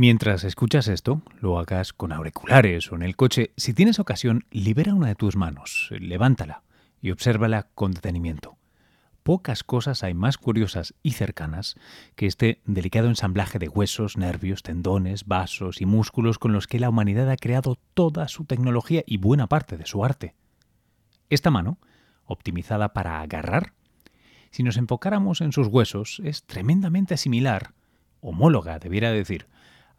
Mientras escuchas esto, lo hagas con auriculares o en el coche, si tienes ocasión, libera una de tus manos, levántala y obsérvala con detenimiento. Pocas cosas hay más curiosas y cercanas que este delicado ensamblaje de huesos, nervios, tendones, vasos y músculos con los que la humanidad ha creado toda su tecnología y buena parte de su arte. Esta mano, optimizada para agarrar, si nos enfocáramos en sus huesos, es tremendamente similar, homóloga, debiera decir,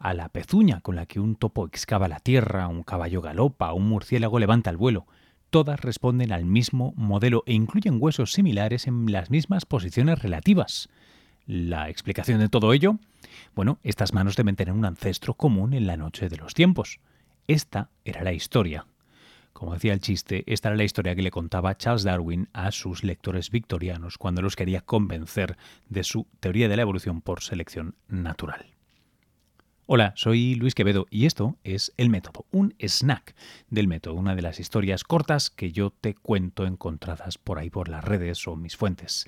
a la pezuña con la que un topo excava la tierra, un caballo galopa, un murciélago levanta el vuelo. Todas responden al mismo modelo e incluyen huesos similares en las mismas posiciones relativas. ¿La explicación de todo ello? Bueno, estas manos deben tener un ancestro común en la noche de los tiempos. Esta era la historia. Como decía el chiste, esta era la historia que le contaba Charles Darwin a sus lectores victorianos cuando los quería convencer de su teoría de la evolución por selección natural. Hola, soy Luis Quevedo y esto es El Método, un snack del método, una de las historias cortas que yo te cuento encontradas por ahí por las redes o mis fuentes.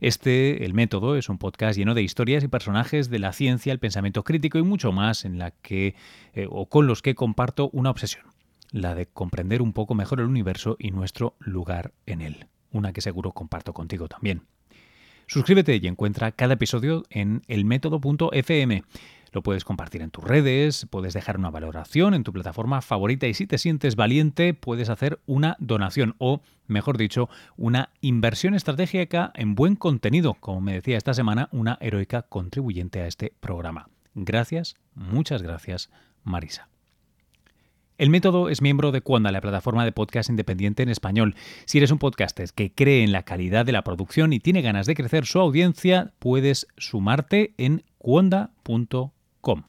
Este, El Método, es un podcast lleno de historias y personajes de la ciencia, el pensamiento crítico y mucho más en la que eh, o con los que comparto una obsesión, la de comprender un poco mejor el universo y nuestro lugar en él, una que seguro comparto contigo también. Suscríbete y encuentra cada episodio en elmétodo.fm. Lo puedes compartir en tus redes, puedes dejar una valoración en tu plataforma favorita y si te sientes valiente puedes hacer una donación o, mejor dicho, una inversión estratégica en buen contenido, como me decía esta semana una heroica contribuyente a este programa. Gracias, muchas gracias, Marisa. El método es miembro de Cuanda, la plataforma de podcast independiente en español. Si eres un podcaster que cree en la calidad de la producción y tiene ganas de crecer su audiencia, puedes sumarte en cuonda.com.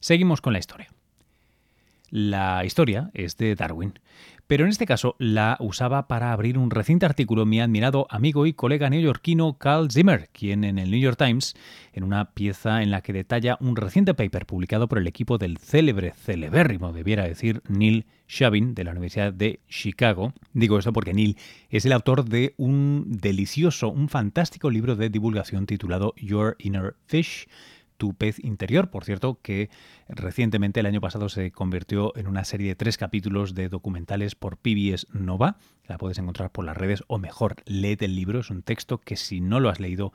Seguimos con la historia. La historia es de Darwin, pero en este caso la usaba para abrir un reciente artículo mi admirado amigo y colega neoyorquino Carl Zimmer, quien en el New York Times, en una pieza en la que detalla un reciente paper publicado por el equipo del célebre, celebérrimo, debiera decir, Neil Shavin, de la Universidad de Chicago. Digo esto porque Neil es el autor de un delicioso, un fantástico libro de divulgación titulado Your Inner Fish, tu pez interior, por cierto, que recientemente el año pasado se convirtió en una serie de tres capítulos de documentales por PBS Nova. La puedes encontrar por las redes o mejor, lee el libro. Es un texto que si no lo has leído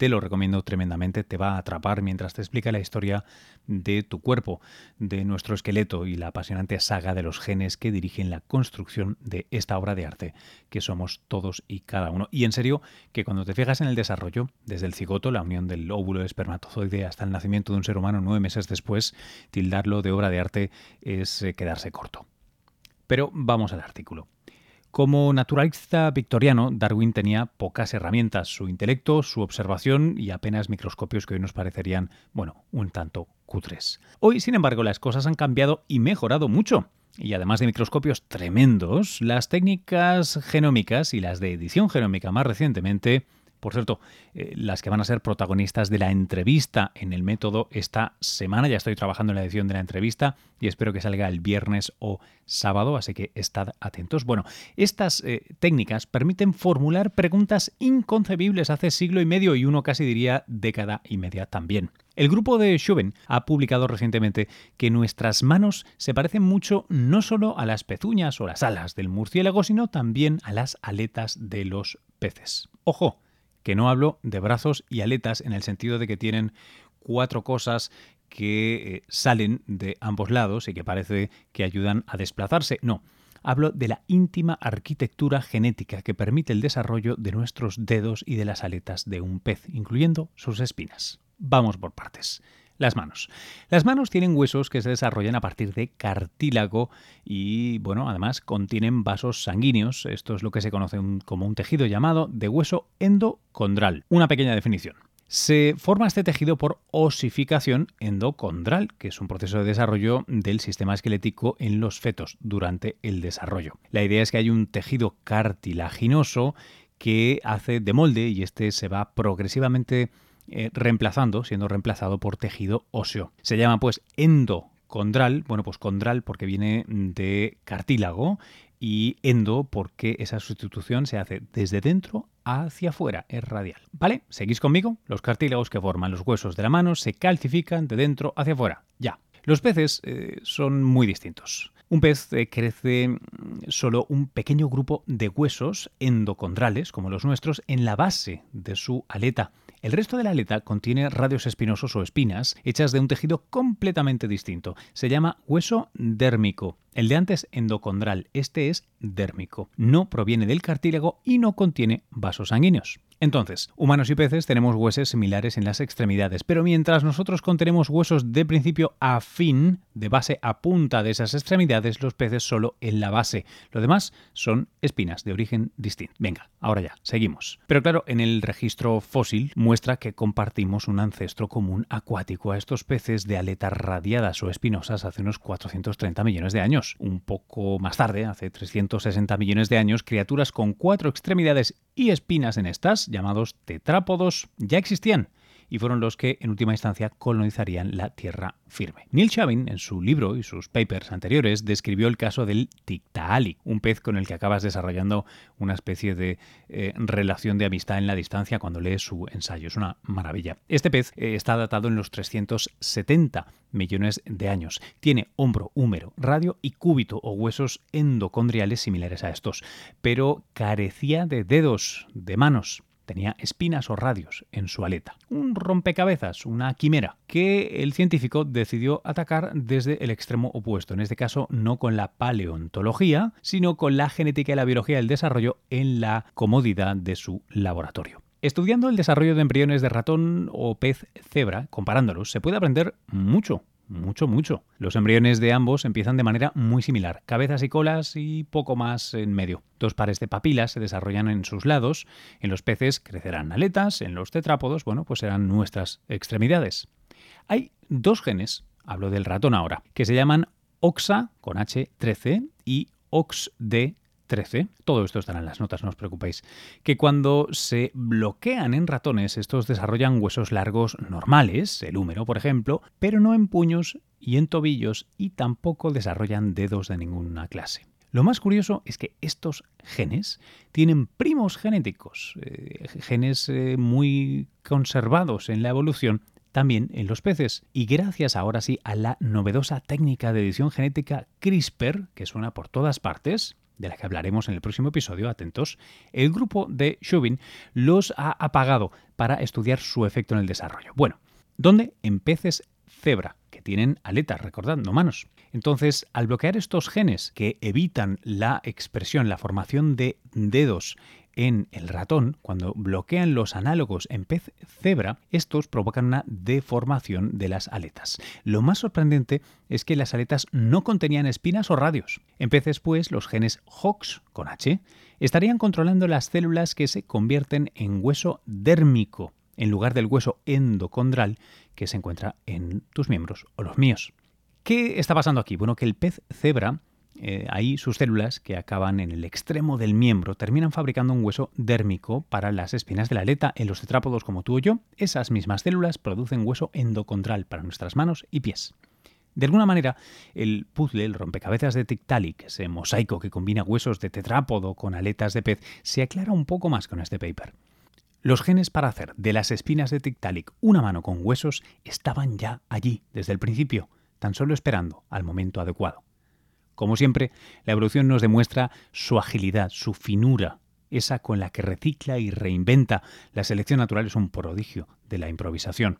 te lo recomiendo tremendamente, te va a atrapar mientras te explica la historia de tu cuerpo, de nuestro esqueleto y la apasionante saga de los genes que dirigen la construcción de esta obra de arte que somos todos y cada uno. Y en serio, que cuando te fijas en el desarrollo, desde el cigoto, la unión del óvulo espermatozoide hasta el nacimiento de un ser humano nueve meses después, tildarlo de obra de arte es eh, quedarse corto. Pero vamos al artículo. Como naturalista victoriano, Darwin tenía pocas herramientas, su intelecto, su observación y apenas microscopios que hoy nos parecerían, bueno, un tanto cutres. Hoy, sin embargo, las cosas han cambiado y mejorado mucho. Y además de microscopios tremendos, las técnicas genómicas y las de edición genómica más recientemente por cierto, eh, las que van a ser protagonistas de la entrevista en el método esta semana. Ya estoy trabajando en la edición de la entrevista y espero que salga el viernes o sábado, así que estad atentos. Bueno, estas eh, técnicas permiten formular preguntas inconcebibles hace siglo y medio y uno casi diría década y media también. El grupo de Schuben ha publicado recientemente que nuestras manos se parecen mucho no solo a las pezuñas o las alas del murciélago, sino también a las aletas de los peces. Ojo, que no hablo de brazos y aletas en el sentido de que tienen cuatro cosas que eh, salen de ambos lados y que parece que ayudan a desplazarse. No, hablo de la íntima arquitectura genética que permite el desarrollo de nuestros dedos y de las aletas de un pez, incluyendo sus espinas. Vamos por partes. Las manos. Las manos tienen huesos que se desarrollan a partir de cartílago y, bueno, además contienen vasos sanguíneos. Esto es lo que se conoce como un tejido llamado de hueso endocondral. Una pequeña definición. Se forma este tejido por osificación endocondral, que es un proceso de desarrollo del sistema esquelético en los fetos durante el desarrollo. La idea es que hay un tejido cartilaginoso que hace de molde y este se va progresivamente eh, reemplazando, siendo reemplazado por tejido óseo. Se llama pues endocondral, bueno pues condral porque viene de cartílago y endo porque esa sustitución se hace desde dentro hacia afuera, es radial. ¿Vale? ¿Seguís conmigo? Los cartílagos que forman los huesos de la mano se calcifican de dentro hacia afuera. Ya. Los peces eh, son muy distintos. Un pez eh, crece mm, solo un pequeño grupo de huesos endocondrales, como los nuestros, en la base de su aleta. El resto de la aleta contiene radios espinosos o espinas hechas de un tejido completamente distinto. Se llama hueso dérmico. El de antes endocondral, este es dérmico. No proviene del cartílago y no contiene vasos sanguíneos. Entonces, humanos y peces tenemos huesos similares en las extremidades, pero mientras nosotros contenemos huesos de principio a fin, de base a punta de esas extremidades, los peces solo en la base. Lo demás son espinas de origen distinto. Venga, ahora ya, seguimos. Pero claro, en el registro fósil muestra que compartimos un ancestro común acuático a estos peces de aletas radiadas o espinosas hace unos 430 millones de años. Un poco más tarde, hace 360 millones de años, criaturas con cuatro extremidades y espinas en estas llamados tetrápodos ya existían y fueron los que en última instancia colonizarían la tierra firme. Neil Chavin, en su libro y sus papers anteriores, describió el caso del Tiktaalik, un pez con el que acabas desarrollando una especie de eh, relación de amistad en la distancia cuando lees su ensayo. Es una maravilla. Este pez eh, está datado en los 370 millones de años. Tiene hombro, húmero, radio y cúbito o huesos endocondriales similares a estos, pero carecía de dedos, de manos tenía espinas o radios en su aleta. Un rompecabezas, una quimera, que el científico decidió atacar desde el extremo opuesto, en este caso no con la paleontología, sino con la genética y la biología del desarrollo en la comodidad de su laboratorio. Estudiando el desarrollo de embriones de ratón o pez cebra, comparándolos, se puede aprender mucho mucho, mucho. Los embriones de ambos empiezan de manera muy similar, cabezas y colas y poco más en medio. Dos pares de papilas se desarrollan en sus lados, en los peces crecerán aletas, en los tetrápodos, bueno, pues serán nuestras extremidades. Hay dos genes, hablo del ratón ahora, que se llaman OXA con H13 y OXD 13, todo esto estará en las notas, no os preocupéis, que cuando se bloquean en ratones, estos desarrollan huesos largos normales, el húmero, por ejemplo, pero no en puños y en tobillos y tampoco desarrollan dedos de ninguna clase. Lo más curioso es que estos genes tienen primos genéticos, eh, genes eh, muy conservados en la evolución también en los peces. Y gracias ahora sí a la novedosa técnica de edición genética CRISPR, que suena por todas partes, de la que hablaremos en el próximo episodio, atentos, el grupo de Shubin los ha apagado para estudiar su efecto en el desarrollo. Bueno, ¿dónde? En peces cebra, que tienen aletas, recordad, no manos. Entonces, al bloquear estos genes que evitan la expresión, la formación de dedos en el ratón, cuando bloquean los análogos en pez cebra, estos provocan una deformación de las aletas. Lo más sorprendente es que las aletas no contenían espinas o radios. En peces, pues, los genes HOX, con H, estarían controlando las células que se convierten en hueso dérmico, en lugar del hueso endocondral que se encuentra en tus miembros o los míos. ¿Qué está pasando aquí? Bueno, que el pez cebra eh, ahí sus células, que acaban en el extremo del miembro, terminan fabricando un hueso dérmico para las espinas de la aleta. En los tetrápodos como tú o yo, esas mismas células producen hueso endocondral para nuestras manos y pies. De alguna manera, el puzzle, el rompecabezas de Tiktaalik, ese mosaico que combina huesos de tetrápodo con aletas de pez, se aclara un poco más con este paper. Los genes para hacer de las espinas de Tiktaalik una mano con huesos estaban ya allí desde el principio, tan solo esperando al momento adecuado. Como siempre, la evolución nos demuestra su agilidad, su finura, esa con la que recicla y reinventa. La selección natural es un prodigio de la improvisación.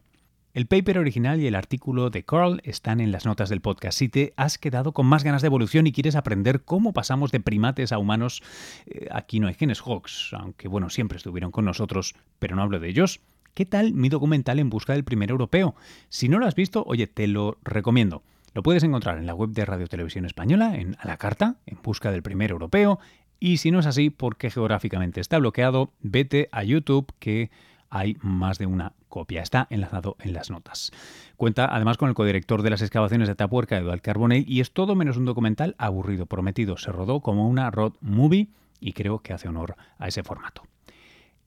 El paper original y el artículo de Carl están en las notas del podcast. Si te has quedado con más ganas de evolución y quieres aprender cómo pasamos de primates a humanos, eh, aquí no hay genes Hawks, aunque bueno, siempre estuvieron con nosotros, pero no hablo de ellos. ¿Qué tal mi documental en busca del primer europeo? Si no lo has visto, oye, te lo recomiendo. Lo puedes encontrar en la web de Radio Televisión Española, en A la Carta, en busca del primer europeo. Y si no es así, porque geográficamente está bloqueado, vete a YouTube que hay más de una copia. Está enlazado en las notas. Cuenta además con el codirector de las excavaciones de Tapuerca, Eduardo Carbonell, y es todo menos un documental aburrido, prometido. Se rodó como una road movie y creo que hace honor a ese formato.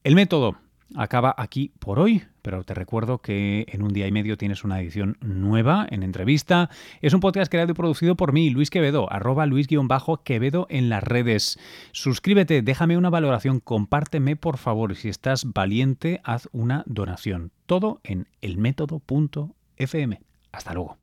El método, acaba aquí por hoy, pero te recuerdo que en un día y medio tienes una edición nueva en entrevista. Es un podcast creado y producido por mí, Luis Quevedo, arroba Luis-Quevedo en las redes. Suscríbete, déjame una valoración, compárteme por favor. Si estás valiente, haz una donación. Todo en elmétodo.fm. Hasta luego.